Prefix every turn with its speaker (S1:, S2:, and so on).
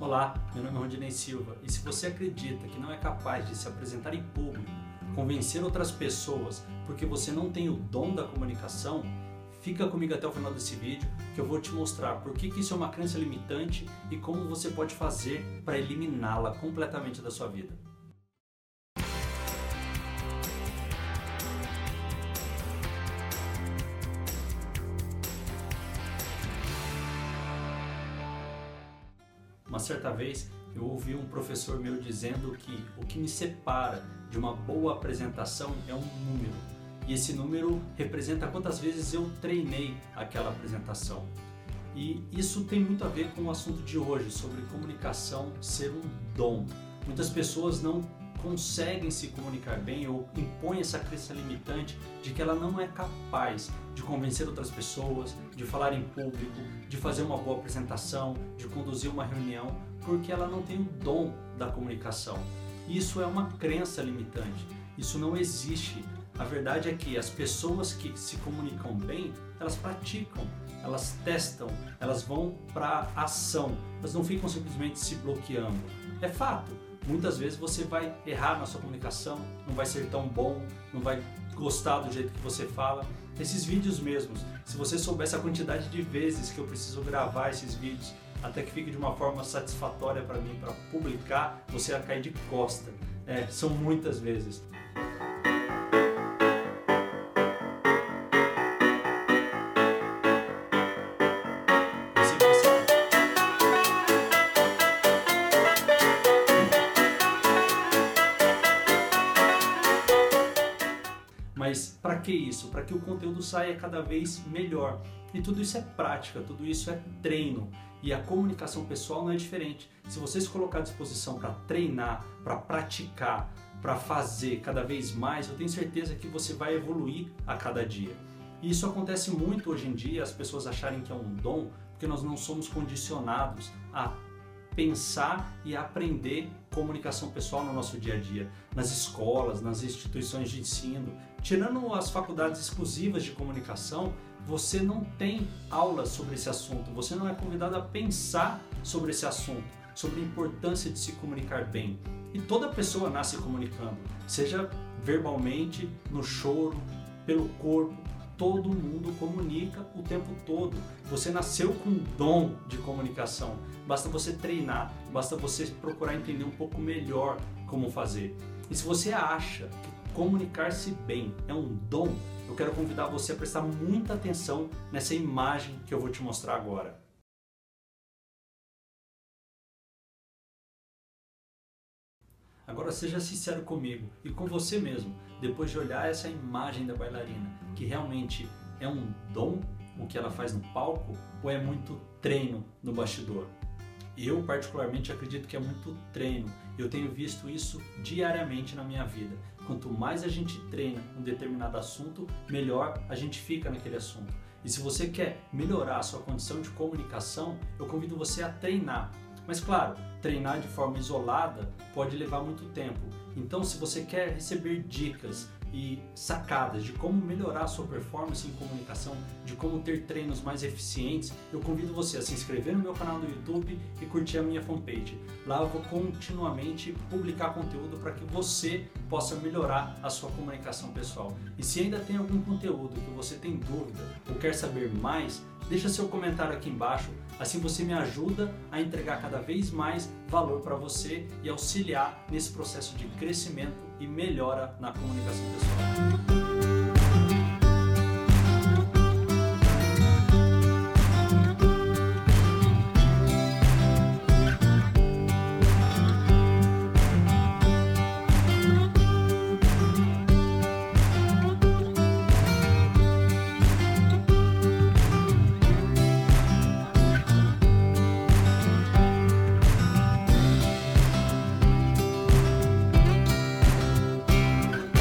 S1: Olá, meu nome é Rondinei Silva e se você acredita que não é capaz de se apresentar em público, convencer outras pessoas porque você não tem o dom da comunicação, fica comigo até o final desse vídeo que eu vou te mostrar por que, que isso é uma crença limitante e como você pode fazer para eliminá-la completamente da sua vida. Uma certa vez eu ouvi um professor meu dizendo que o que me separa de uma boa apresentação é um número. E esse número representa quantas vezes eu treinei aquela apresentação. E isso tem muito a ver com o assunto de hoje, sobre comunicação ser um dom. Muitas pessoas não conseguem se comunicar bem ou impõem essa crença limitante de que ela não é capaz de convencer outras pessoas, de falar em público, de fazer uma boa apresentação, de conduzir uma reunião, porque ela não tem o dom da comunicação. Isso é uma crença limitante. Isso não existe. A verdade é que as pessoas que se comunicam bem, elas praticam, elas testam, elas vão para ação, elas não ficam simplesmente se bloqueando. É fato, muitas vezes você vai errar na sua comunicação, não vai ser tão bom, não vai gostar do jeito que você fala. Esses vídeos mesmos, se você soubesse a quantidade de vezes que eu preciso gravar esses vídeos até que fique de uma forma satisfatória para mim para publicar, você ia cair de costa. É, são muitas vezes. Mas para que isso? Para que o conteúdo saia cada vez melhor. E tudo isso é prática, tudo isso é treino. E a comunicação pessoal não é diferente. Se você se colocar à disposição para treinar, para praticar, para fazer cada vez mais, eu tenho certeza que você vai evoluir a cada dia. E isso acontece muito hoje em dia, as pessoas acharem que é um dom, porque nós não somos condicionados a pensar e aprender comunicação pessoal no nosso dia a dia, nas escolas, nas instituições de ensino. Tirando as faculdades exclusivas de comunicação, você não tem aulas sobre esse assunto, você não é convidado a pensar sobre esse assunto, sobre a importância de se comunicar bem. E toda pessoa nasce comunicando, seja verbalmente, no choro, pelo corpo, todo mundo comunica o tempo todo. Você nasceu com um dom de comunicação. Basta você treinar, basta você procurar entender um pouco melhor como fazer. E se você acha que comunicar-se bem é um dom, eu quero convidar você a prestar muita atenção nessa imagem que eu vou te mostrar agora. Agora seja sincero comigo e com você mesmo, depois de olhar essa imagem da bailarina, que realmente é um dom o que ela faz no palco ou é muito treino no bastidor? Eu particularmente acredito que é muito treino. Eu tenho visto isso diariamente na minha vida. Quanto mais a gente treina um determinado assunto, melhor a gente fica naquele assunto. E se você quer melhorar a sua condição de comunicação, eu convido você a treinar. Mas claro, treinar de forma isolada pode levar muito tempo. Então, se você quer receber dicas e sacadas de como melhorar a sua performance em comunicação, de como ter treinos mais eficientes, eu convido você a se inscrever no meu canal do YouTube e curtir a minha fanpage. Lá eu vou continuamente publicar conteúdo para que você possa melhorar a sua comunicação pessoal. E se ainda tem algum conteúdo que você tem dúvida ou quer saber mais, deixa seu comentário aqui embaixo, assim você me ajuda a entregar cada vez mais valor para você e auxiliar nesse processo de crescimento e melhora na comunicação pessoal.